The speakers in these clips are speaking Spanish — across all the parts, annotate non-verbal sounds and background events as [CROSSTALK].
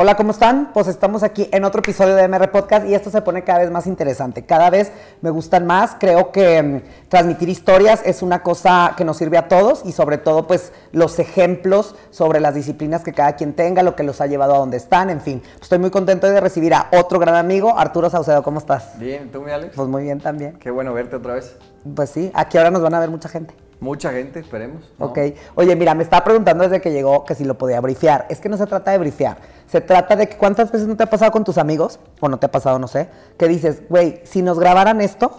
Hola, ¿cómo están? Pues estamos aquí en otro episodio de MR Podcast y esto se pone cada vez más interesante. Cada vez me gustan más. Creo que mm, transmitir historias es una cosa que nos sirve a todos y sobre todo pues los ejemplos sobre las disciplinas que cada quien tenga, lo que los ha llevado a donde están, en fin. Estoy muy contento de recibir a otro gran amigo, Arturo Saucedo. ¿Cómo estás? Bien, ¿tú, mi Alex? Pues muy bien también. Qué bueno verte otra vez. Pues sí, aquí ahora nos van a ver mucha gente. Mucha gente, esperemos. ¿no? Ok. Oye, mira, me estaba preguntando desde que llegó que si lo podía brifear. Es que no se trata de brifear. Se trata de que cuántas veces no te ha pasado con tus amigos, o no te ha pasado, no sé, que dices, güey, si nos grabaran esto,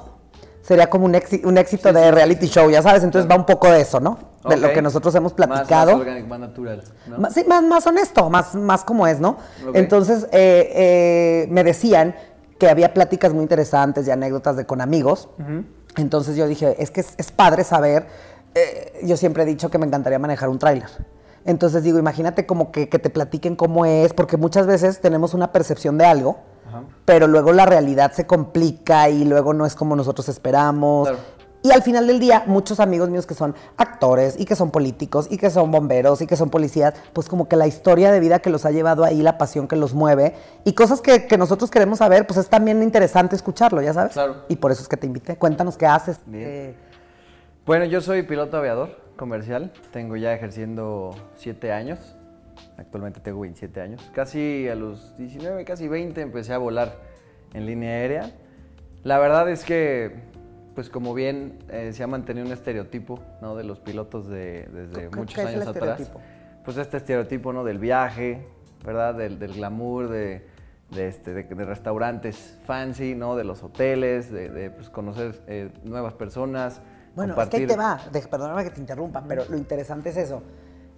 sería como un, éxi- un éxito de reality show, ya sabes. Entonces va un poco de eso, ¿no? De lo que nosotros hemos Más- platicado. Más, orgánico, más natural. ¿no? Más- sí, más, más honesto, más, más como es, ¿no? Entonces, eh, eh, me decían que había pláticas muy interesantes y anécdotas de con amigos. Entonces yo dije, es que es, es padre saber, eh, yo siempre he dicho que me encantaría manejar un tráiler. Entonces digo, imagínate como que, que te platiquen cómo es, porque muchas veces tenemos una percepción de algo, Ajá. pero luego la realidad se complica y luego no es como nosotros esperamos. Claro. Y al final del día, muchos amigos míos que son actores y que son políticos y que son bomberos y que son policías, pues como que la historia de vida que los ha llevado ahí, la pasión que los mueve y cosas que, que nosotros queremos saber, pues es también interesante escucharlo, ya sabes. Claro. Y por eso es que te invité. Cuéntanos qué haces. Bien. Eh, Bueno, yo soy piloto aviador comercial. Tengo ya ejerciendo 7 años. Actualmente tengo 27 años. Casi a los 19, casi 20 empecé a volar en línea aérea. La verdad es que, pues como bien eh, se ha mantenido un estereotipo ¿no? de los pilotos de, desde ¿Qué- muchos qué es el años atrás. estereotipo? Pues este estereotipo ¿no? del viaje, ¿verdad? Del, del glamour, de, de, este, de, de restaurantes fancy, ¿no? De los hoteles, de, de, pues, conocer eh, nuevas personas. Bueno, es que ahí te va, perdóname que te interrumpa, pero lo interesante es eso.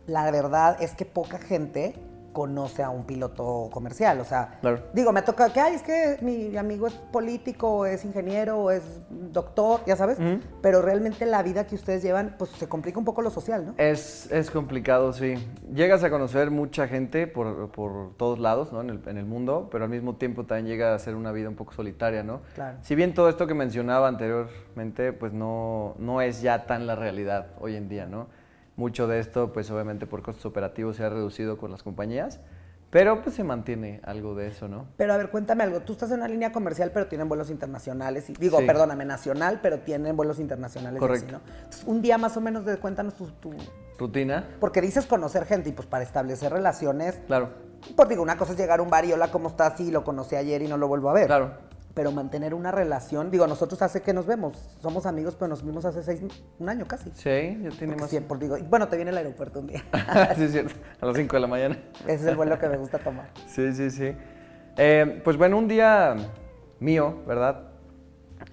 La verdad es que poca gente conoce a un piloto comercial, o sea, Claro. digo, me toca que, ay, es que mi amigo es político, es ingeniero, es doctor, ya sabes, pero realmente la vida que ustedes llevan, pues se complica un poco lo social, ¿no? Es, es complicado, sí. Llegas a conocer mucha gente por, por todos lados, ¿no? En el, en el mundo, pero al mismo tiempo también llega a ser una vida un poco solitaria, ¿no? Claro. Si bien todo esto que mencionaba anteriormente, pues no, no es ya tan la realidad hoy en día, ¿no? Mucho de esto, pues obviamente por costos operativos se ha reducido con las compañías, pero pues se mantiene algo de eso, ¿no? Pero a ver, cuéntame algo. Tú estás en una línea comercial, pero tienen vuelos internacionales. Y, digo, Sí. perdóname, nacional, pero tienen vuelos internacionales. y así, Correcto. ¿no? Entonces, un día más o menos de cuéntanos tu, tu- Rutina, Porque dices conocer gente y pues para establecer relaciones, claro, pues digo, una cosa es llegar a un bar y hola, ¿cómo estás? Sí, lo conocí ayer y no lo vuelvo a ver. claro. Pero mantener una relación, digo, nosotros hace que nos vemos, somos amigos, pero nos vimos hace seis, un año casi. Sí, ya tiene más. siempre digo, bueno, te viene al aeropuerto un día. [LAUGHS] sí, es cierto. A las 5 de la mañana. Ese es el vuelo que me gusta tomar. Sí, sí, sí. Eh, pues bueno, un día mío, ¿verdad?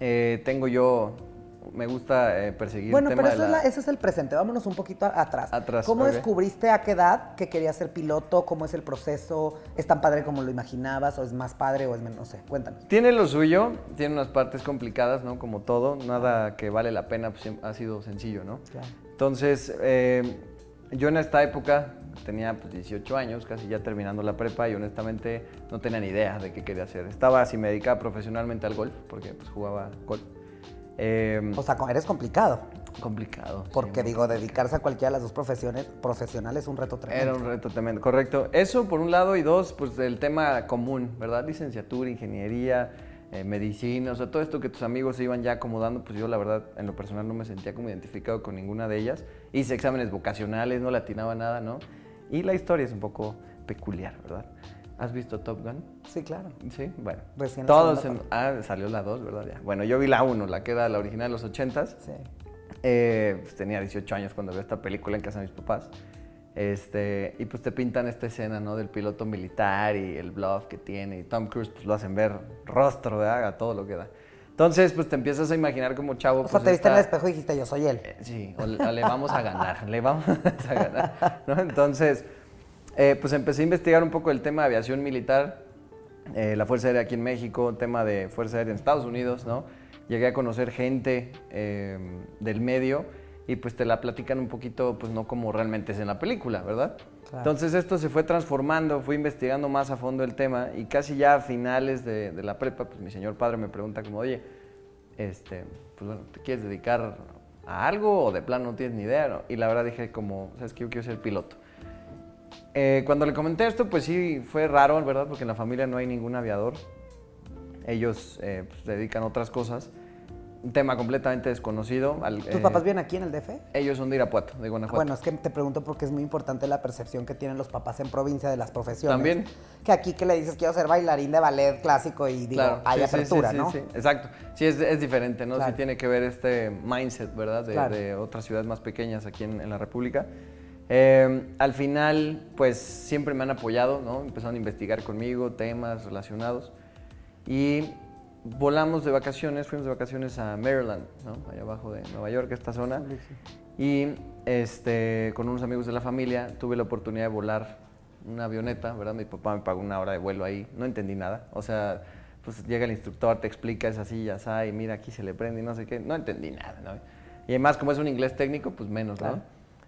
Eh, tengo yo, me gusta eh, perseguir Bueno, el tema pero eso, de es la... la- ese es el presente, vámonos un poquito a- atrás. Atrás, ¿Cómo descubriste a qué edad que querías ser piloto? ¿Cómo es el proceso? ¿Es tan padre como lo imaginabas? ¿O es más padre? ¿O es menos? No sé, cuéntanos. Tiene lo suyo, tiene unas partes complicadas, ¿no? Como todo, nada que vale la pena pues, ha sido sencillo, ¿no? Claro. Entonces, eh, yo en esta época tenía pues, 18 años, casi ya terminando la prepa y honestamente no tenía ni idea de qué quería hacer. Estaba así, me dedicaba profesionalmente al golf, porque pues jugaba golf. Eh, O sea, eres complicado. complicado. Porque digo, dedicarse a cualquiera de las dos profesiones profesionales es un reto tremendo. Era un reto tremendo, correcto. Eso por un lado y dos, pues el tema común, ¿verdad? Licenciatura, ingeniería, eh, medicina, o sea, todo esto que tus amigos se iban ya acomodando, pues yo la verdad en lo personal no me sentía como identificado con ninguna de ellas. Hice exámenes vocacionales, no le atinaba nada, ¿no? Y la historia es un poco peculiar, ¿verdad? ¿Has visto Top Gun? Sí, claro. Sí, bueno. Recién Todos en- Ah, salió la 2, ¿verdad? Ya. Bueno, yo vi la 1, la que era la original de los 80s. Sí. Eh, pues tenía 18 años cuando veo esta película en casa de mis papás. Este, y pues te pintan esta escena, ¿no? Del piloto militar y el bluff que tiene. Y Tom Cruise, pues lo hacen ver rostro, ¿verdad? A todo lo que da. Entonces, pues te empiezas a imaginar como chavo. O sea, pues, te viste en el espejo y dijiste, yo soy él. eh, Sí, o le vamos a ganar, [LAUGHS] le vamos a ganar. ¿no? Entonces, eh, pues empecé a investigar un poco el tema de aviación militar, eh, la Fuerza Aérea aquí en México, tema de Fuerza Aérea en Estados Unidos, ¿no? Llegué a conocer gente eh, del medio y pues te la platican un poquito, pues no como realmente es en la película, ¿verdad? Claro. Entonces esto se fue transformando, fui investigando más a fondo el tema y casi ya a finales de, de la prepa, pues mi señor padre me pregunta como, oye, este, pues bueno, ¿te quieres dedicar a algo o de plano no tienes ni idea? no? Y la verdad dije como, sabes que yo quiero ser piloto. Eh, cuando le comenté esto, pues sí, fue raro, ¿verdad? Porque en la familia no hay ningún aviador. Ellos eh, pues, se dedican a otras cosas. Un tema completamente desconocido. al- ¿Tus eh, papás viven aquí en el DF? Ellos son de Irapuato, de Guanajuato. Bueno, es que te pregunto porque es muy importante la percepción que tienen los papás en provincia de las profesiones. También. Que aquí que le dices quiero ser bailarín de ballet clásico y digo, Claro, hay sí, sí, apertura, sí, ¿no? Sí, exacto. Sí, es, es diferente, ¿no? Claro. Sí tiene que ver este mindset, ¿verdad? De, Claro. de otras ciudades más pequeñas aquí en, en la República. Eh, al final, pues siempre me han apoyado, ¿no? Empezaron a investigar conmigo temas relacionados. Y volamos de vacaciones, fuimos de vacaciones a Maryland, ¿no? Allá abajo de Nueva York, esta zona. Y este, con unos amigos de la familia tuve la oportunidad de volar una avioneta, ¿verdad? Mi papá me pagó una hora de vuelo ahí, no entendí nada. O sea, pues llega el instructor, te explica es así, ya está, y mira, aquí se le prende y no sé qué. No entendí nada, ¿no? Y además, como es un inglés técnico, pues menos, Claro. ¿no?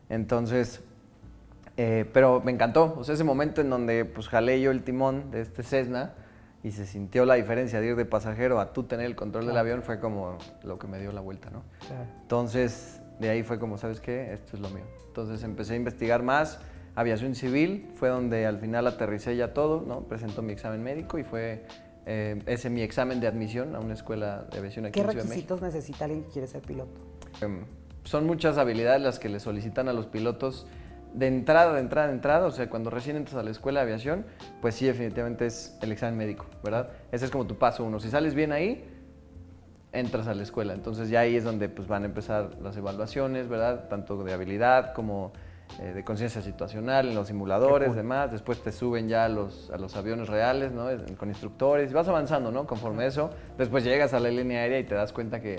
Entonces, eh, pero me encantó. O sea, ese momento en donde pues jalé yo el timón de este Cessna y se sintió la diferencia de ir de pasajero a tú tener el control del avión fue como lo que me dio la vuelta, ¿no? Claro. Entonces, de ahí fue como, ¿sabes qué? Esto es lo mío. Entonces empecé a investigar más. Aviación civil fue donde al final aterricé ya todo, ¿no? Presentó mi examen médico y fue eh, ese mi examen de admisión a una escuela de aviación aquí ¿Qué en Ciudad de México. requisitos necesita alguien que quiere ser piloto? Em, son muchas habilidades las que le solicitan a los pilotos de entrada, de entrada, de entrada. O sea, cuando recién entras a la escuela de aviación, pues sí, definitivamente es el examen médico, ¿verdad? Ese es como tu paso uno. Si sales bien ahí, entras a la escuela. Entonces ya ahí es donde pues, van a empezar las evaluaciones, ¿verdad? Tanto de habilidad como eh, de conciencia situacional en los simuladores, cool. demás. Después te suben ya a los, a los aviones reales, ¿no? Con instructores. Y vas avanzando, ¿no? Conforme eso. Después llegas a la línea aérea y te das cuenta que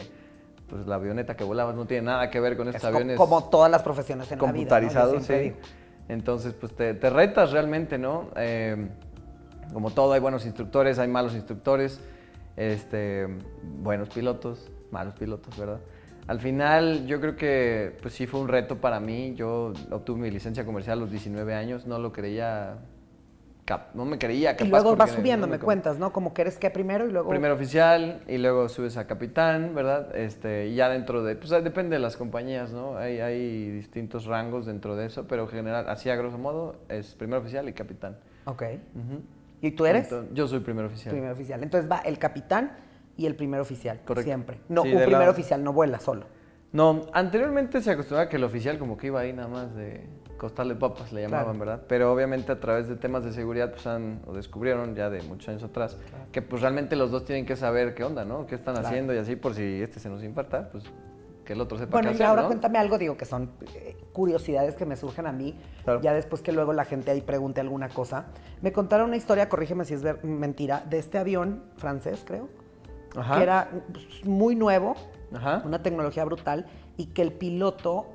pues, la avioneta que volabas no tiene nada que ver con estos Es aviones como todas las profesiones en la vida. ¿no? Computarizados, sí. digo. Entonces, pues te, te retas realmente, ¿no? Eh, como todo, hay buenos instructores, hay malos instructores, este, buenos pilotos, malos pilotos, ¿verdad? Al final, yo creo que, pues sí fue un reto para mí. Yo obtuve mi licencia comercial a los 19 años, no lo creía, no me creía capaz. Y luego vas subiendo, no me cuentas, ¿no? Como que eres que primero y luego... Primero oficial y luego subes a capitán, ¿verdad? Este, y ya dentro de, pues depende de las compañías, ¿no? Hay, hay distintos rangos dentro de eso, pero en general, así a grosso modo, es primero oficial y capitán. Ok. ¿Y tú eres? Entonces, yo soy primer oficial. Primer oficial. Entonces va el capitán y el primer oficial. Correcto. Siempre. No, Sí, un primer oficial no vuela solo. No, anteriormente se acostumbraba que el oficial como que iba ahí nada más de costarle papas, le llamaban, Claro. ¿verdad? Pero obviamente a través de temas de seguridad, pues han, o descubrieron ya de muchos años atrás, que pues realmente los dos tienen que saber qué onda, ¿no? ¿Qué están Claro. haciendo? Y así por si este se nos infarta, pues que el otro sepa Bueno, qué y hacer, ahora ¿no? cuéntame algo, digo, que son eh, curiosidades que me surgen a mí, ya después que luego la gente ahí pregunte alguna cosa. Me contaron una historia, corrígeme si es ver- mentira, de este avión francés, creo, Ajá. que era pues, muy nuevo, Ajá. una tecnología brutal, y que el piloto,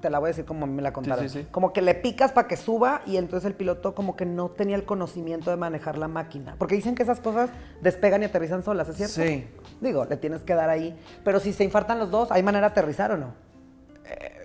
te la voy a decir como me la contaron, sí, sí. como que le picas para que suba y entonces el piloto como que no tenía el conocimiento de manejar la máquina. Porque dicen que esas cosas despegan y aterrizan solas, ¿es cierto? Sí. Digo, le tienes que dar ahí. Pero si se infartan los dos, ¿hay manera de aterrizar o no?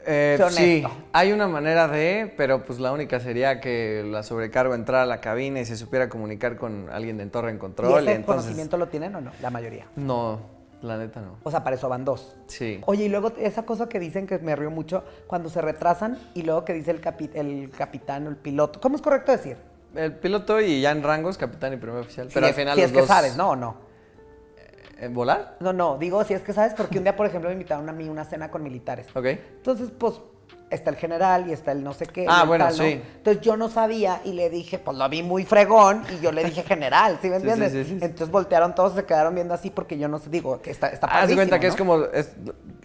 Eh, Sé sí, hay una manera de, pero pues la única sería que la sobrecargo entrara a la cabina y se supiera comunicar con alguien de torre en ¿Y control. ese y entonces, conocimiento lo tienen o no? La mayoría. No, la neta no. O sea, para eso van dos. Sí. Oye, y luego esa cosa que dicen que me río mucho, cuando se retrasan y luego que dice el, capi- el capitán o el piloto. ¿Cómo es correcto decir? El piloto y ya en rangos, capitán y primer oficial. Pero al final si los es que dos- sabes, ¿no o no? ¿En volar? No, no, digo si es que sabes, porque un día, por ejemplo, me invitaron a mí una cena con militares. Ok. Entonces, pues, está el general y está el no sé qué. Ah, bueno, tal, ¿no? sí. Entonces yo no sabía y le dije, pues lo vi muy fregón y yo le dije [LAUGHS] general, ¿sí me entiendes? sí, sí, sí. Entonces voltearon todos, se quedaron viendo así porque yo no sé, digo, que está, está Haz de cuenta que es como. es-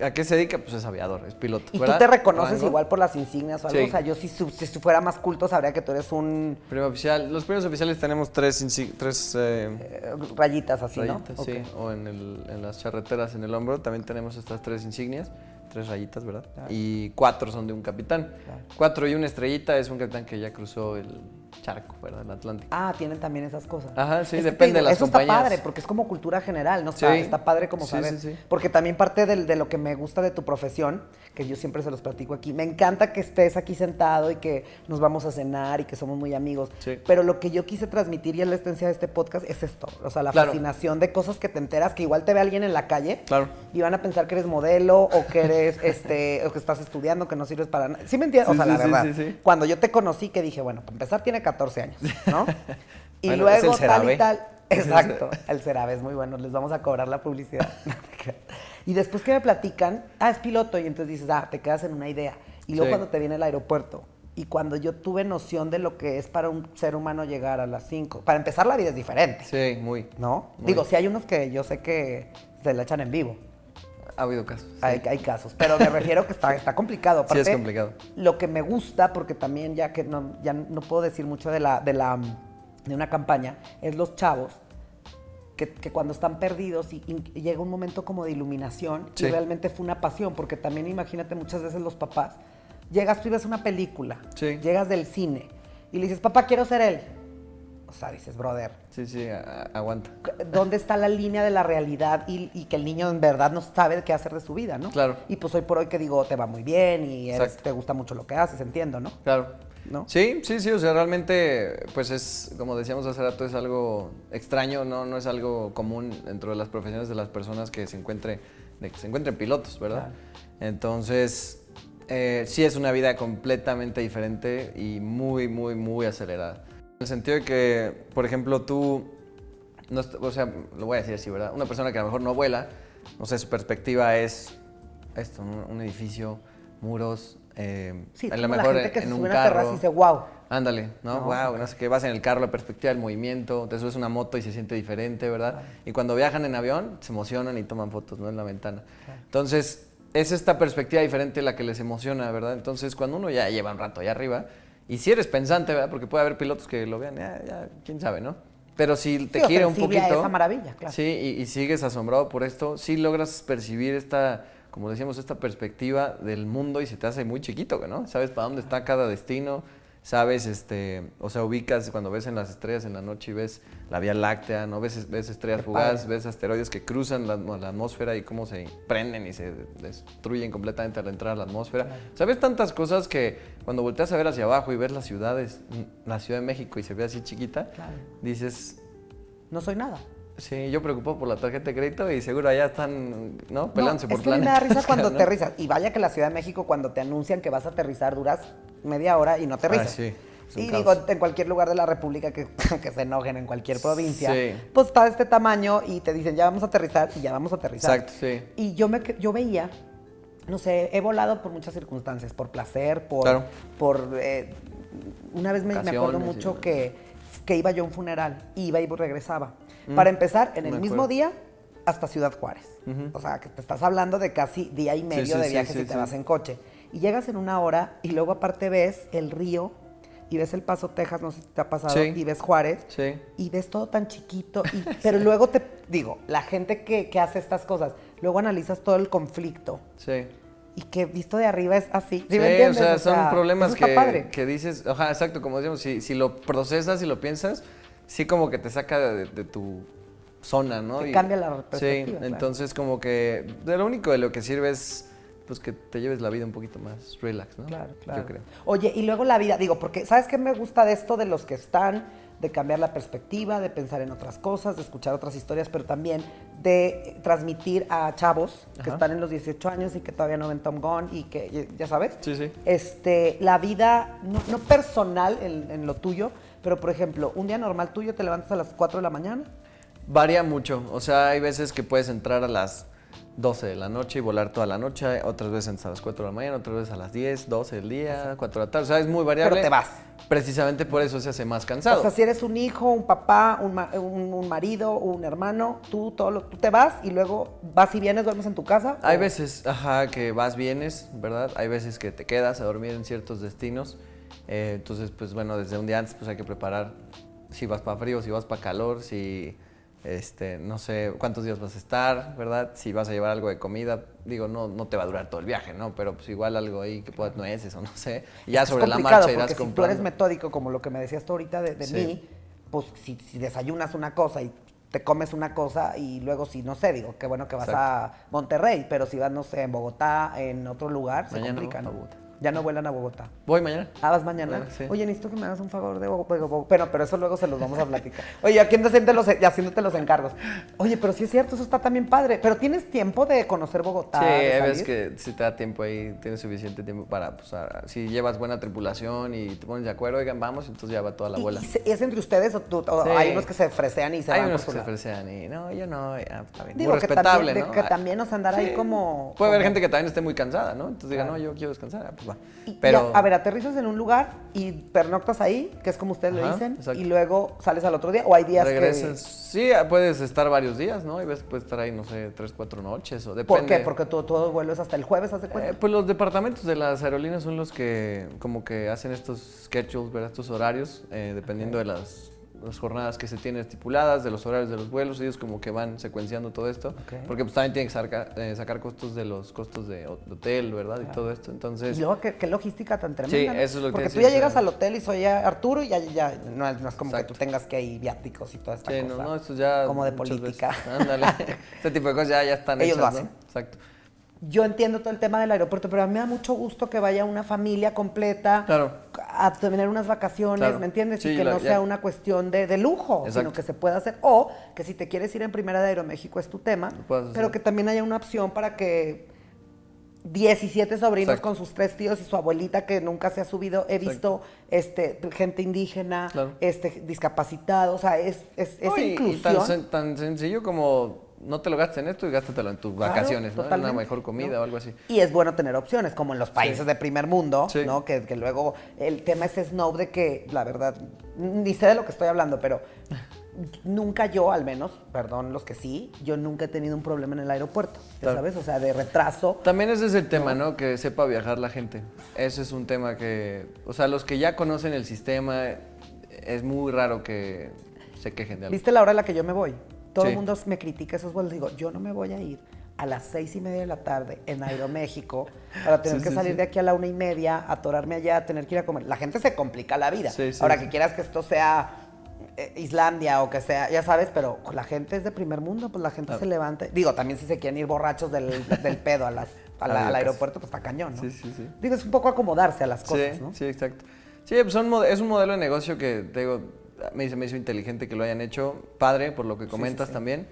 ¿A qué se dedica? Pues es aviador, es piloto. Y ¿verdad? tú te reconoces Rango. igual por las insignias o algo. O sea, yo si, su- si fuera más culto sabría que tú eres un Primer oficial. Los primeros oficiales tenemos tres, tres eh, eh, rayitas así, rayitas, ¿no? sí. O en, el- en las charreteras en el hombro también tenemos estas tres insignias. Tres rayitas, ¿verdad? Claro. Y cuatro son de un capitán. Claro. Cuatro y una estrellita es un capitán que ya cruzó el, charco, ¿verdad? El Atlántico. Ah, tienen también esas cosas. Ajá, sí, Es depende de las eso compañías. está padre, porque es como cultura general, ¿no? Está, Sí. está padre como Sí, saber. sí, sí. Porque también parte de, lo que me gusta de tu profesión, que yo siempre se los platico aquí, me encanta que estés aquí sentado y que nos vamos a cenar y que somos muy amigos. Sí. Pero lo que yo quise transmitir y es la esencia de este podcast es esto. O sea, la Claro. fascinación de cosas que te enteras que igual te ve alguien en la calle Claro. y van a pensar que eres modelo o que eres, [LAUGHS] este, o que estás estudiando, que no sirves para nada. ¿Sí me entiendes? O sea, la sí, verdad. sí, sí. Cuando yo te conocí, que dije, bueno, para empezar tiene 14 años, ¿no? [LAUGHS] Y Bueno, es luego el tal y tal. [LAUGHS] Exacto, el Cerave es muy bueno, les vamos a cobrar la publicidad. [LAUGHS] y después que me platican, ah, es piloto, y entonces dices, ah, te quedas en una idea. Y luego Sí. cuando te viene el aeropuerto, y cuando yo tuve noción de lo que es para un ser humano llegar a las 5, para empezar la vida es diferente, Sí, muy. ¿no? Muy. Digo, sí hay unos que yo sé que se la echan en vivo. Ha habido casos. sí. Hay, hay casos, pero me refiero que está, está complicado. [LAUGHS] Sí, es Aparte, complicado. Lo que me gusta, porque también ya que no, ya no puedo decir mucho de la, de la de una campaña, es los chavos que, que cuando están perdidos y, y llega un momento como de iluminación Sí. y realmente fue una pasión, porque también imagínate muchas veces los papás, llegas tú y ves una película, Sí. llegas del cine y le dices, papá, quiero ser él. O sea, dices, brother, Sí, sí, aguanta. dónde está la línea de la realidad y, y que el niño en verdad no sabe qué hacer de su vida, ¿no? Claro. Y pues hoy por hoy que digo, te va muy bien y eres- te gusta mucho lo que haces, entiendo, ¿no? Claro. ¿No? Sí, sí, sí, o sea, realmente, pues es, como decíamos hace rato, es algo extraño, no, no es algo común dentro de las profesiones de las personas que se encuentre, de que se encuentren pilotos, ¿verdad? Entonces, eh, sí es una vida completamente diferente y muy, muy, muy acelerada. En el sentido de que, por ejemplo, tú, no o sea, lo voy a decir así, ¿verdad? Una persona que a lo mejor no vuela, no sé, su perspectiva es esto, un, un edificio, muros, eh, Sí, a lo como la mejor gente que en se un sube a una terraza y carro. dice, wow. Ándale, ¿no? No, wow, no sé qué, vas en el carro, la perspectiva del movimiento, te subes una moto y se siente diferente, ¿verdad? Y cuando viajan en avión, se emocionan y toman fotos, ¿no? En la ventana. Entonces, es esta perspectiva diferente la que les emociona, ¿verdad? Entonces, cuando uno ya lleva un rato allá arriba, y si eres pensante, ¿verdad? Porque puede haber pilotos que lo vean, ya, ya, quién sabe, ¿no? Pero si te Sí, un a poquito. esa maravilla, claro. Sí, y, y sigues asombrado por esto, sí logras percibir esta, como decíamos, esta perspectiva del mundo y se te hace muy chiquito, ¿no? Sabes para dónde está cada destino, sabes, este, o sea, ubicas cuando ves en las estrellas en la noche y ves la Vía Láctea, ¿no? Ves, ves estrellas padre. ves asteroides que cruzan la, la atmósfera y cómo se prenden y se destruyen completamente al entrar a la atmósfera. Sabes tantas cosas que cuando volteas a ver hacia abajo y ves las ciudades, la Ciudad de México y se ve así chiquita, Claro. dices, No soy nada. Sí, yo preocupado por la tarjeta de crédito y seguro allá están, ¿no? Peleándose no, por es que me da risa cuando [LAUGHS] ¿no? aterrizas. Y vaya que la Ciudad de México, cuando te anuncian que vas a aterrizar, duras media hora y no aterrizas. Ah, sí, Y caos. digo, en cualquier lugar de la República que, [LAUGHS] que se enojen, en cualquier provincia, Sí. pues está de este tamaño y te dicen, ya vamos a aterrizar y ya vamos a aterrizar. Exacto, sí. Y yo, me, yo veía, no sé, he volado por muchas circunstancias, por placer, por... Claro. por eh, una vez me, me acuerdo mucho que, que iba yo a un funeral, iba y regresaba. Para empezar, en Mm, el mismo día, hasta Ciudad Juárez. O sea, que te estás hablando de casi día y medio sí, de viaje si te vas en coche. Y llegas en una hora y luego aparte ves el río y ves el Paso, Texas, no sé si te ha pasado, Sí. y ves Juárez Sí. y ves todo tan chiquito, y- [LAUGHS] pero luego te digo, la gente que, que hace estas cosas, luego analizas todo el conflicto Sí. y que visto de arriba es así. ¿Sí, Sí, me o entiendes? sea, son problemas que, padre. que dices, ajá, exacto, como decíamos, si, si lo procesas y lo piensas, sí como que te saca de, de tu zona, ¿no? Te Y- cambia la Sí, perspectiva, claro. entonces como que de lo único de lo que sirve es pues que te lleves la vida un poquito más relax, ¿no? Claro, claro. Yo creo. Oye, y luego la vida, digo, porque ¿sabes qué me gusta de esto de los que están? De cambiar la perspectiva, de pensar en otras cosas, de escuchar otras historias, pero también de transmitir a chavos que Ajá. están en los 18 años y que todavía no ven Tom Gun y que, ya sabes, Sí, sí. este, la vida, no, no personal en, en lo tuyo, pero por ejemplo, un día normal tuyo te levantas a las 4 de la mañana. Varía mucho, o sea, hay veces que puedes entrar a las 12 de la noche y volar toda la noche, otras veces a las 4 de la mañana, otras veces a las 10, 12 del día, 4 de la tarde, o sea, es muy variable. Pero te vas. Precisamente por eso se hace más cansado. O sea, si eres un hijo, un papá, un, ma- un- un marido, un hermano, tú, todo lo- tú te vas y luego vas y vienes, duermes en tu casa. Hay o- veces, ajá, que vas, vienes, ¿verdad? Hay veces que te quedas a dormir en ciertos destinos. Eh, entonces, pues bueno, desde un día antes pues hay que preparar si vas para frío, si vas para calor, si este, no sé cuántos días vas a estar, ¿verdad? Si vas a llevar algo de comida, digo, no, no te va a durar todo el viaje, ¿no? Pero pues igual algo ahí que puedas nueces o no sé. Y ya Es sobre la marcha irás porque si tú eres metódico, como lo que me decías tú ahorita de, de Sí. mí, pues si, si desayunas una cosa y te comes una cosa y luego si, no sé, digo, qué bueno que vas a Monterrey, pero si vas, no sé, en Bogotá, en otro lugar, se Mañana complica, voy a ¿no? Ya no vuelan a Bogotá. Voy mañana. Ah, vas mañana. Ah, sí. Oye, necesito que me hagas un favor de Bogotá. Bueno, pero eso luego se los vamos a platicar. [LAUGHS] Oye, aquí haciéndote los, haciéndote los encargos. Oye, pero sí es cierto, eso está también padre. Pero tienes tiempo de conocer Bogotá. Sí, hay salir? que si te da tiempo ahí, tienes suficiente tiempo para, pues, a- si llevas buena tripulación y te pones de acuerdo, oigan, vamos, entonces ya va toda la ¿Y- bola. y ¿Es entre ustedes o, tú- o Sí. hay unos que se fresean y se Hay van unos por que se ofrecen y no, yo no, ya, está bien. Digo, Muy que respetable, también- ¿no? que también, sea, andar ahí como- Puede haber gente que también esté muy cansada, ¿no? Entonces diga, Claro. no, yo quiero descansar, ah, pues Pero, ya, a ver, aterrizas en un lugar y pernoctas ahí, que es como ustedes le Ajá, dicen, exacto. y luego sales al otro día, o hay días regresas. Sí, ah, puedes estar varios días, ¿no? Y ves, puedes estar ahí, no sé, tres, cuatro noches o que... depende. ¿Por qué? Porque tú, todo vuelo es hasta el jueves, ¿haz de cuenta? Eh, pues los departamentos de las aerolíneas son los que como que hacen estos schedules, ¿verdad? Estos horarios, eh, dependiendo de las, las jornadas que se tienen estipuladas, de los horarios de los vuelos, ellos como que van secuenciando todo esto, porque pues también tienen que sacar, eh, sacar costos de los costos de, ho- de hotel, ¿verdad? Y todo esto, y entonces... luego, ¿qué, qué logística tan tremenda. Sí, eso es lo que Porque tú ya llegas al hotel y soy ya Arturo y ya, ya no, es, no es como Exacto. que tú tengas que ir viáticos y toda esta Sí, cosa. no, no, esto ya... Como de política. veces- Ándale. [LAUGHS] este tipo de cosas ya, ya están Ellos lo hacen. Exacto. Yo entiendo todo el tema del aeropuerto, pero a mí me da mucho gusto que vaya una familia completa Claro. a tener unas vacaciones, Claro. ¿me entiendes? Sí, y que la- no ya- sea una cuestión de, de lujo, sino que se pueda hacer. O que si te quieres ir en primera de Aeroméxico es tu tema, pero que también haya una opción para que 17 sobrinos Exacto. con sus tres tíos y su abuelita que nunca se ha subido. He visto este, gente indígena, Claro. este, discapacitado, o sea, es, es, es No, y- y inclusión. tan, sen- tan sencillo como no te lo gastes en esto y gástatelo en tus Claro, vacaciones, ¿no? En una mejor comida ¿no? o algo así. Y es bueno tener opciones, como en los países Sí. de primer mundo, Sí. ¿no? Que, que luego el tema es snob de que, la verdad, ni sé de lo que estoy hablando, pero nunca yo, al menos, perdón los que sí, yo nunca he tenido un problema en el aeropuerto, ya. ¿sabes? O sea, de retraso. También ese es el tema, ¿no? Que sepa viajar la gente. Ese es un tema que, o sea, los que ya conocen el sistema, es muy raro que se quejen de algo. ¿Viste la hora a la que yo me voy? Todo el mundo me critica esos vuelos. Digo, yo no me voy a ir a las seis y media de la tarde en Aeroméxico para tener Sí, que sí, salir sí. de aquí a la una y media, atorarme allá, tener que ir a comer. La gente se complica la vida. Sí, sí, Ahora que quieras que esto sea eh, Islandia o que sea, ya sabes, pero la gente es de primer mundo, pues la gente Claro. se levanta. Digo, también si se quieren ir borrachos del, del [LAUGHS] pedo a las, a la- Adiós, al aeropuerto, pues está cañón, ¿no? Sí, sí, sí. Digo, es un poco acomodarse a las cosas, ¿no? sí, exacto. Sí, pues son es un modelo de negocio que, te digo, me hizo, me hizo inteligente que lo hayan hecho, padre, por lo que comentas sí. también,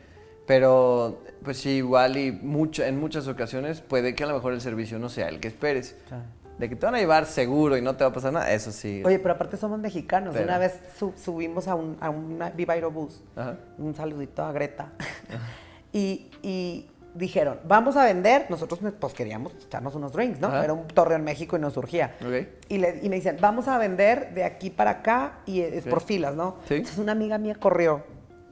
pero pues sí, igual y mucho, en muchas ocasiones puede que a lo mejor el servicio no sea el que esperes. Claro. De que te van a llevar seguro y no te va a pasar nada, eso sí. Oye, pero aparte somos mexicanos. Pero- Una vez su- subimos a un a una Viva Aerobús. Ajá. Un saludito a Greta. [LAUGHS] y, y dijeron, vamos a vender. Nosotros pues queríamos echarnos unos drinks, ¿no? Ajá. Era un torre en México y nos surgía. Y, le- y me dicen, vamos a vender de aquí para acá y es por filas, ¿no? Sí. Entonces una amiga mía corrió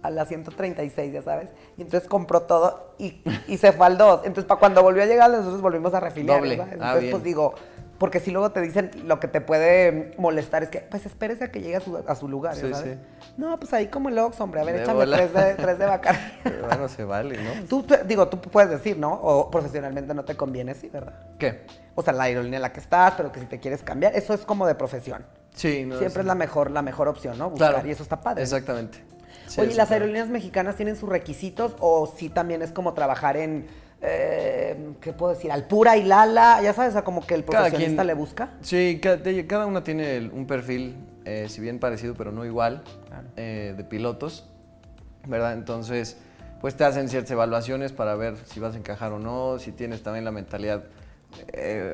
a la 136, ya sabes. Y entonces compró todo y, y se fue al 2. Entonces, para cuando volvió a llegar, nosotros volvimos a refiliar. ¿sabes? Ah, Entonces, pues digo, porque si luego te dicen lo que te puede molestar es que, pues espérese a que llegue a su, a su lugar, Sí, ¿sabes? sí. No, pues ahí como el Ox, hombre, a ver, De échame bola. tres de, tres de Bacardi. [LAUGHS] Bueno, se vale, ¿no? Tú, tú- digo, tú puedes decir, ¿no? O profesionalmente no te conviene, sí, ¿verdad? ¿Qué? O sea, la aerolínea en la que estás, pero que si te quieres cambiar, eso es como de profesión. Sí, no, Siempre sí. es la mejor, la mejor opción, ¿no? Buscar, Claro. y eso está padre. Exactamente. Sí, Oye, ¿y las aerolíneas mexicanas tienen sus requisitos o sí también es como trabajar en, eh, ¿qué puedo decir? Alpura y Lala, ya sabes, sea, como que el Cada profesionista quien- le busca. Sí, ca- de- cada una tiene el- un perfil, eh, si bien parecido, pero no igual, Claro. eh, de pilotos, ¿verdad? Entonces, pues te hacen ciertas evaluaciones para ver si vas a encajar o no, si tienes también la mentalidad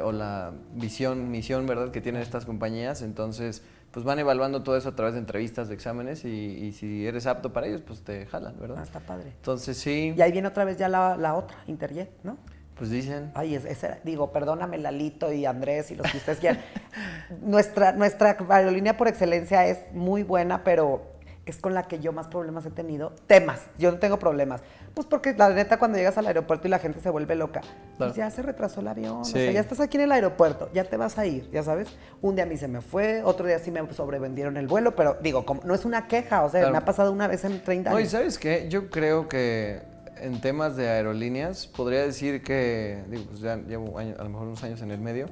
o la visión, misión, ¿verdad? Que tienen estas compañías. Entonces, pues van evaluando todo eso a través de entrevistas, de exámenes y, y si eres apto para ellos, pues te jalan, Ah, ¿verdad? está padre. Entonces, sí, Y ahí viene otra vez ya la, la otra, Interjet, ¿no? pues dicen. Ay, es, ese era- digo, perdóname Lalito y Andrés y los que ustedes quieran. [LAUGHS] nuestra, nuestra aerolínea por excelencia es muy buena, pero es con la que yo más problemas he tenido. Temas, yo no tengo problemas. Pues porque la neta cuando llegas al aeropuerto y la gente se vuelve loca, pues ya se retrasó el avión, o sea, ya estás aquí en el aeropuerto, ya te vas a ir, ya sabes. Un día a mí se me fue, otro día sí me sobrevendieron el vuelo, pero digo, como, no es una queja, o sea, me ha pasado una vez en 30 años. Oye, ¿sabes qué? Yo creo que en temas de aerolíneas, podría decir que, digo, pues ya llevo a lo mejor unos años en el medio,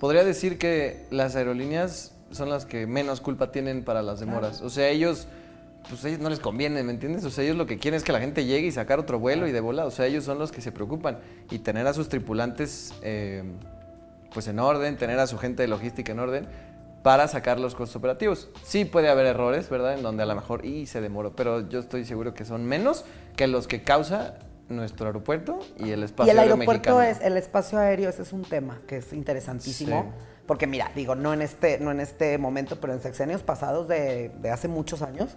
podría decir que las aerolíneas son las que menos culpa tienen para las demoras. O sea, ellos, pues a ellos no les conviene, ¿me entiendes? O sea, ellos lo que quieren es que la gente llegue y sacar otro vuelo y de bola. O sea, ellos son los que se preocupan. Y tener a sus tripulantes, eh, pues en orden, tener a su gente de logística en orden para sacar los costos operativos. Sí puede haber errores, ¿verdad? En donde a lo mejor y se demoró, pero yo estoy seguro que son menos que los que causa nuestro aeropuerto y el espacio aéreo. Y el aeropuerto es, el espacio aéreo, ese es un tema que es interesantísimo. Porque mira, digo, no en este, no en este momento, pero en sexenios pasados de, hace muchos años,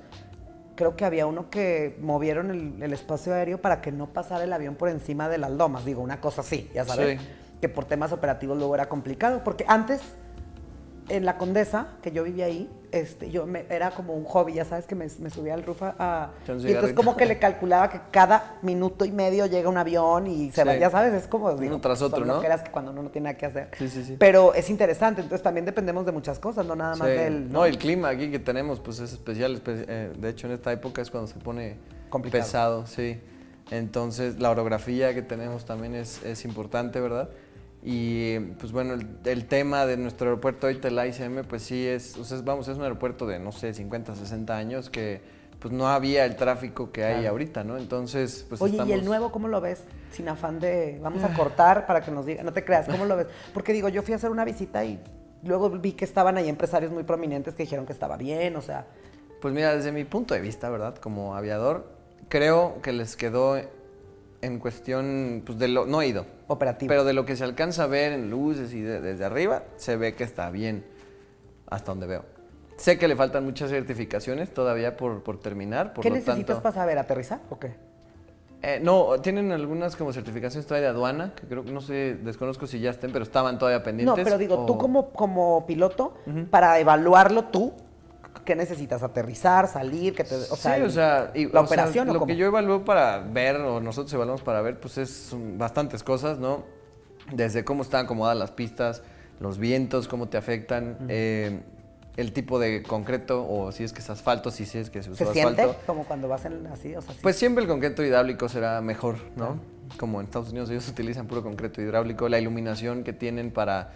creo que había uno que movieron el, espacio aéreo para que no pasara el avión por encima de las lomas. Digo, una cosa así, ya sabes. Que por temas operativos luego era complicado. Porque antes en la Condesa, que yo vivía ahí, este, yo me, era como un hobby, ya sabes que me, subía al roof a... y entonces como que le calculaba que cada minuto y medio llega un avión y se va, ya sabes, es como... Uno tras otro, ¿no? que cuando uno no tiene nada que hacer. Sí, sí, sí. Pero es interesante, entonces también dependemos de muchas cosas, no nada más del... ¿no? el clima aquí que tenemos pues es especial, eh, de hecho en esta época es cuando se pone pesado, sí. Entonces la orografía que tenemos también es, es importante, ¿verdad? Y pues bueno, el, tema de nuestro aeropuerto ahorita, el ICM, pues sí es, o sea, vamos, es un aeropuerto de, no sé, 50, 60 años que pues no había el tráfico que hay ahorita, ¿no? Entonces, pues Oye, ¿y el nuevo cómo lo ves? Sin afán de, vamos a cortar para que nos diga, no te creas, ¿cómo lo ves? Porque digo, yo fui a hacer una visita y luego vi que estaban ahí empresarios muy prominentes que dijeron que estaba bien, o sea... Pues mira, desde mi punto de vista, ¿verdad? Como aviador, creo que les quedó en cuestión, pues de lo, no he ido. Operativo. Pero de lo que se alcanza a ver en luces y desde arriba, se ve que está bien, hasta donde veo. Sé que le faltan muchas certificaciones todavía por, por terminar. Por ¿Qué necesitas para saber aterrizar o qué? Eh, no, tienen algunas como certificaciones todavía de aduana, que creo que no sé, desconozco si ya estén, pero estaban todavía pendientes. No, pero digo, tú como, como piloto, para evaluarlo tú, ¿Qué necesitas? ¿Aterrizar, salir? Que te, o sea, sí, o sea, la operación. lo que yo evalúo para ver, o nosotros evaluamos para ver, pues es bastantes cosas, ¿no? Desde cómo están acomodadas las pistas, los vientos, cómo te afectan, eh, el tipo de concreto, o si es que es asfalto, si es que se usa ¿Se siente como cuando vas en así, o sea, Pues siempre el concreto hidráulico será mejor, ¿no? Como en Estados Unidos ellos utilizan puro concreto hidráulico, la iluminación que tienen para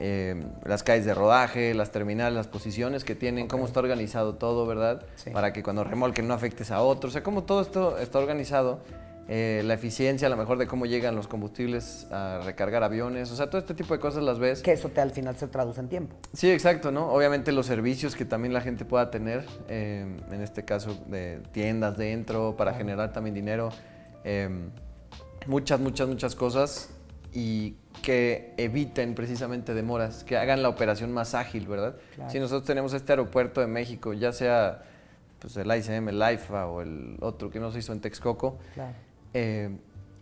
eh, las calles de rodaje, las terminales, las posiciones que tienen, cómo está organizado todo, ¿verdad? Para que cuando remolquen no afectes a otros, o sea, cómo todo esto está organizado, eh, la eficiencia, a lo mejor de cómo llegan los combustibles a recargar aviones, o sea, todo este tipo de cosas las ves. Que eso te al final se traduce en tiempo. Sí, exacto, ¿no? Obviamente los servicios que también la gente pueda tener, eh, en este caso de tiendas dentro, para generar también dinero, muchas, muchas, muchas cosas y que eviten precisamente demoras, que hagan la operación más ágil, ¿verdad? Si nosotros tenemos este aeropuerto de México, ya sea pues, el ICM, el AIFA o el otro que nos hizo en Texcoco, eh,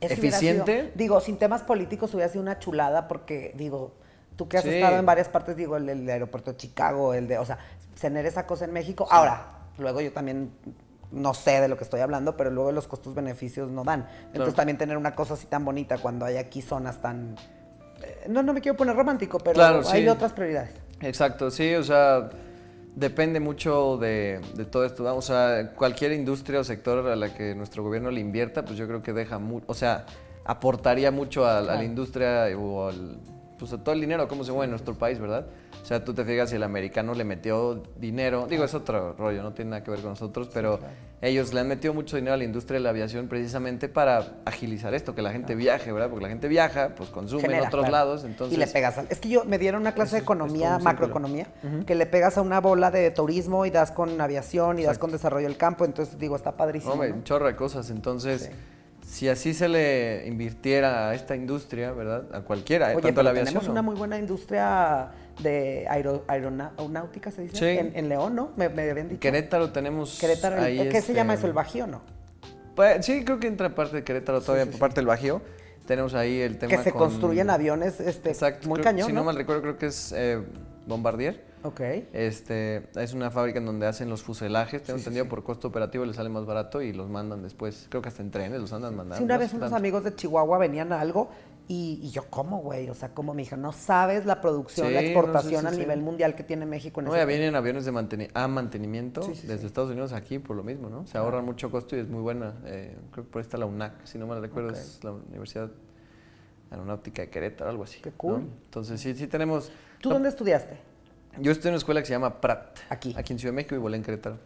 eficiente. digo, sin temas políticos hubiera sido una chulada porque, digo, tú que has estado en varias partes, digo, el, aeropuerto de Chicago, el de, o sea, tener esa cosa en México. Ahora, luego yo también no sé de lo que estoy hablando, pero luego los costos-beneficios no dan. Entonces también tener una cosa así tan bonita cuando hay aquí zonas tan... No, no me quiero poner romántico, pero hay otras prioridades. Exacto, sí, o sea, depende mucho de, todo esto. O sea, cualquier industria o sector a la que nuestro gobierno le invierta, pues yo creo que deja mucho, o sea, aportaría mucho a, la industria o al, pues todo el dinero, como se mueve en nuestro país, ¿verdad? O sea, tú te fijas si el americano le metió dinero, digo, es otro rollo, no tiene nada que ver con nosotros, pero ellos le han metido mucho dinero a la industria de la aviación precisamente para agilizar esto, que la gente viaje, ¿verdad? Porque la gente viaja, pues consume en otros lados, entonces... Y le pegas Es que yo me dieron una clase de economía, macroeconomía, que le pegas a una bola de turismo y das con aviación y das con desarrollo del campo, entonces digo, está padrísimo. Hombre, un chorro de cosas, entonces si así se le invirtiera a esta industria, ¿verdad? A cualquiera, ¿eh? Oye, tanto la aviación. Tenemos una muy buena industria de aeronáutica, se dice, sí. en, León, ¿no? Me, habían dicho. Querétaro tenemos. Querétaro, ahí ¿qué se llama este, eso? ¿El Bajío, no? Pues, sí, creo que entra parte de Querétaro todavía, por parte del Bajío. Tenemos ahí el tema. Que se construyen aviones este, muy cañón. Si ¿no? mal recuerdo, creo que es. Eh, Bombardier. Ok. Este, es una fábrica en donde hacen los fuselajes, tengo entendido por costo operativo les sale más barato y los mandan después, creo que hasta en trenes los andan mandando. Sí, una no vez unos tanto. amigos de Chihuahua venían a algo y, y yo, ¿cómo, güey? O sea, como mi hija, no sabes la producción, la no, exportación sí, a nivel mundial que tiene México en No, ese ya vienen aviones de manteni- a mantenimiento desde. Estados Unidos aquí por lo mismo, ¿no? Se ahorran mucho costo y es muy buena. Eh, creo que por ahí está la UNAC, si no mal recuerdo, es la Universidad Aeronáutica de Querétaro, algo así. Qué cool. ¿no? Entonces sí, sí tenemos... ¿Tú no, dónde estudiaste? Yo estoy en una escuela que se llama Prat. Aquí. Aquí en Ciudad de México y volé en Querétaro.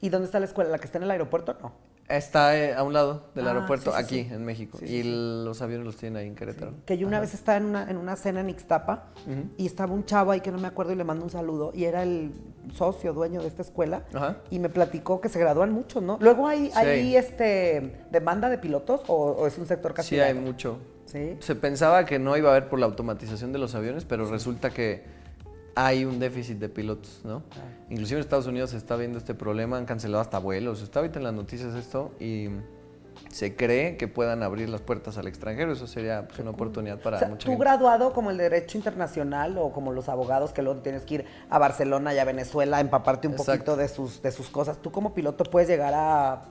¿Y dónde está la escuela? ¿La que está en el aeropuerto? No. Está eh, a un lado del Ah, aeropuerto, sí, sí, aquí sí. en México. Y los aviones los tienen ahí en Querétaro. Que yo una vez estaba en una, en una cena en Ixtapa y estaba un chavo ahí que no me acuerdo y le mando un saludo y era el socio, dueño de esta escuela Ajá. y me platicó que se gradúan muchos, ¿no? Luego hay, hay este, demanda de pilotos o, o es un sector casi Sí, hay mucho. Sí. Se pensaba que no iba a haber por la automatización de los aviones, pero resulta que hay un déficit de pilotos, ¿no? Inclusive en Estados Unidos se está viendo este problema, han cancelado hasta vuelos, está ahorita en las noticias esto y se cree que puedan abrir las puertas al extranjero, eso sería pues, una oportunidad para O sea, mucha tú gente. graduado como el derecho internacional o como los abogados que luego tienes que ir a Barcelona y a Venezuela a empaparte un Exacto. poquito de sus, de sus cosas, tú como piloto puedes llegar a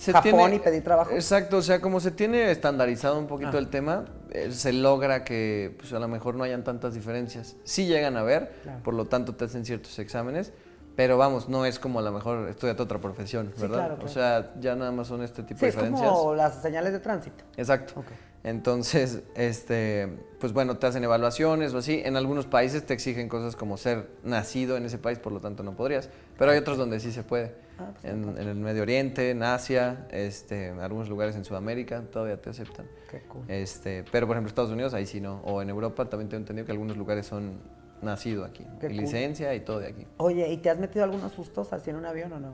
Se Japón tiene- y pedir trabajo. Exacto, o sea, como se tiene estandarizado un poquito Ah. el tema, eh, se logra que pues, a lo mejor no hayan tantas diferencias. Sí llegan a ver, Claro. por lo tanto te hacen ciertos exámenes, pero vamos, no es como a lo mejor estudiar otra profesión, Sí, ¿verdad? claro, O sea, ya nada más son este tipo Sí, de es diferencias. como las señales de tránsito. Exacto. Entonces, este, pues bueno, te hacen evaluaciones o así. En algunos países te exigen cosas como ser nacido en ese país, por lo tanto no podrías. Pero hay otros donde sí se puede. Ah, pues, en, en el Medio Oriente, en Asia, este, en algunos lugares en Sudamérica todavía te aceptan. Qué cool. Este, pero por ejemplo Estados Unidos ahí sí no. O en Europa también tengo entendido que algunos lugares son nacido aquí. Qué y cool. licencia y todo de aquí. Oye, ¿y te has metido algunos sustos así en un avión o no?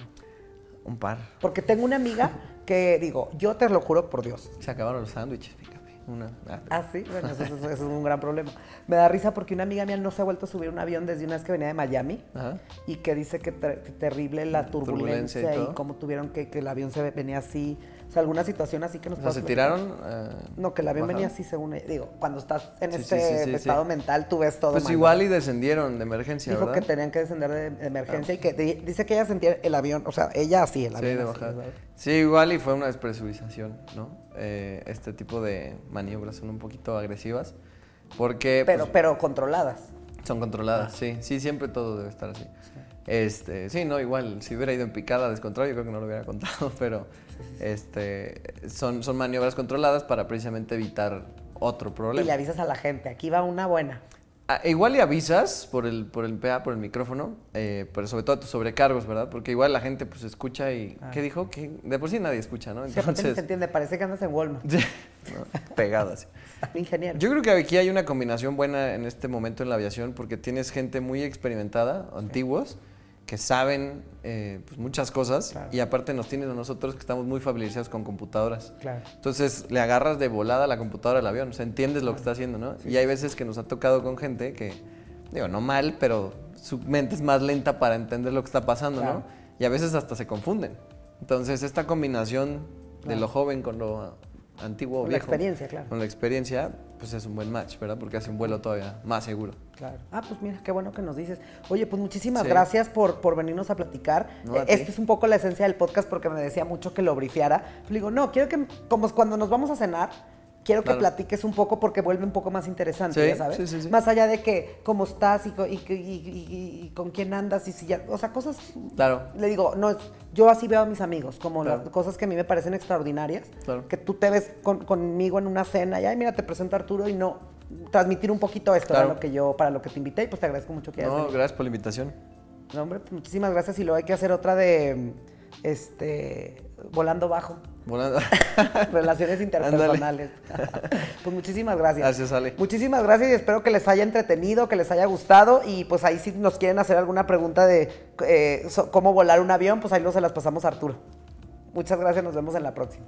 Un par. Porque tengo una amiga que, digo, yo te lo juro por Dios. Se acabaron los sándwiches, fíjate. Una. ah, Ah, sí, bueno, eso, eso- eso es un gran problema. Me da risa porque una amiga mía no se ha vuelto a subir un avión desde una vez que venía de Miami Ajá. y que dice que ter- que terrible la Turbulencia y turbulencia y, cómo tuvieron que, que el avión se venía así. O sea, alguna situación así que nos O sea, se platicar? tiraron. ah, No, que el avión venía bajaron. así según ella. Digo, cuando estás en Sí, este sí, sí, sí, estado sí. mental, tú ves todo. Pues mal, igual ¿no? y descendieron de emergencia, Dijo ¿verdad? que tenían que descender de de emergencia y que di- dice que ella sentía el avión, o sea, ella así, el Sí, avión. de así. Sí, igual y fue una despresurización, ¿no? Eh, este tipo de maniobras son un poquito agresivas porque Pero, pues, pero controladas. son controladas, sí. Sí, siempre todo debe estar así. Este, sí, no, igual, si hubiera ido en picada descontrolado, yo creo que no lo hubiera contado, [LAUGHS] pero este, son, son maniobras controladas para precisamente evitar otro Y problema. le avisas a la gente, aquí va una buena. Ah, igual y avisas por el, por el PA, por el micrófono, eh, pero sobre todo a tus sobrecargos, ¿verdad? Porque igual la gente pues escucha y... ¿Qué dijo? ¿Qué? De por sí nadie escucha, ¿no? Sí, aparte ni se entiende, parece que andas en Walmart. [LAUGHS] Sí, ¿no? pegado así. [LAUGHS] Ingeniero. Yo creo que aquí hay una combinación buena en este momento en la aviación porque tienes gente muy experimentada, antiguos, que saben eh, pues, muchas cosas Claro. y aparte nos tienes a nosotros que estamos muy familiarizados con computadoras. Claro. Entonces le agarras de volada la computadora al avión, o sea, entiendes lo que está haciendo, ¿no? y hay veces que nos ha tocado con gente que, digo, no mal, pero su mente es más lenta para entender lo que está pasando, Claro. ¿no? Y a veces hasta se confunden. Entonces esta combinación de lo joven con lo antiguo o Con la viejo, experiencia, claro. con la experiencia, pues es un buen match, ¿verdad? Porque hace un vuelo todavía más seguro. Claro. Ah, pues mira, qué bueno que nos dices. Oye, pues muchísimas Sí. gracias por, por venirnos a platicar. No, a ti. Esta es un poco la esencia del podcast porque me decía mucho que lo brifiara. Le digo, no, quiero que, como cuando nos vamos a cenar, quiero que Claro. platiques un poco porque vuelve un poco más interesante, Sí, ya sabes. sí, sí, sí. Más allá de que cómo estás y, y, con quién andas y si ya, o sea, cosas Claro. le digo, no, es- yo así veo a mis amigos, como Claro. las cosas que a mí me parecen extraordinarias, Claro. que tú te ves con- conmigo en una cena y, ay, mira, te presento a Arturo y no, transmitir un poquito esto Claro. lo que yo, para lo que te invité y pues te agradezco mucho que hayas No, gracias por la invitación. No, hombre, pues, muchísimas gracias y luego hay que hacer otra de, este, volando bajo, Volando. [LAUGHS] relaciones [LAUGHS] interpersonales. [LAUGHS] pues muchísimas gracias. Gracias, Ale. Muchísimas gracias y espero que les haya entretenido, que les haya gustado y pues ahí si nos quieren hacer alguna pregunta de eh, cómo volar un avión, pues ahí lo se las pasamos a Arturo. Muchas gracias, nos vemos en la próxima.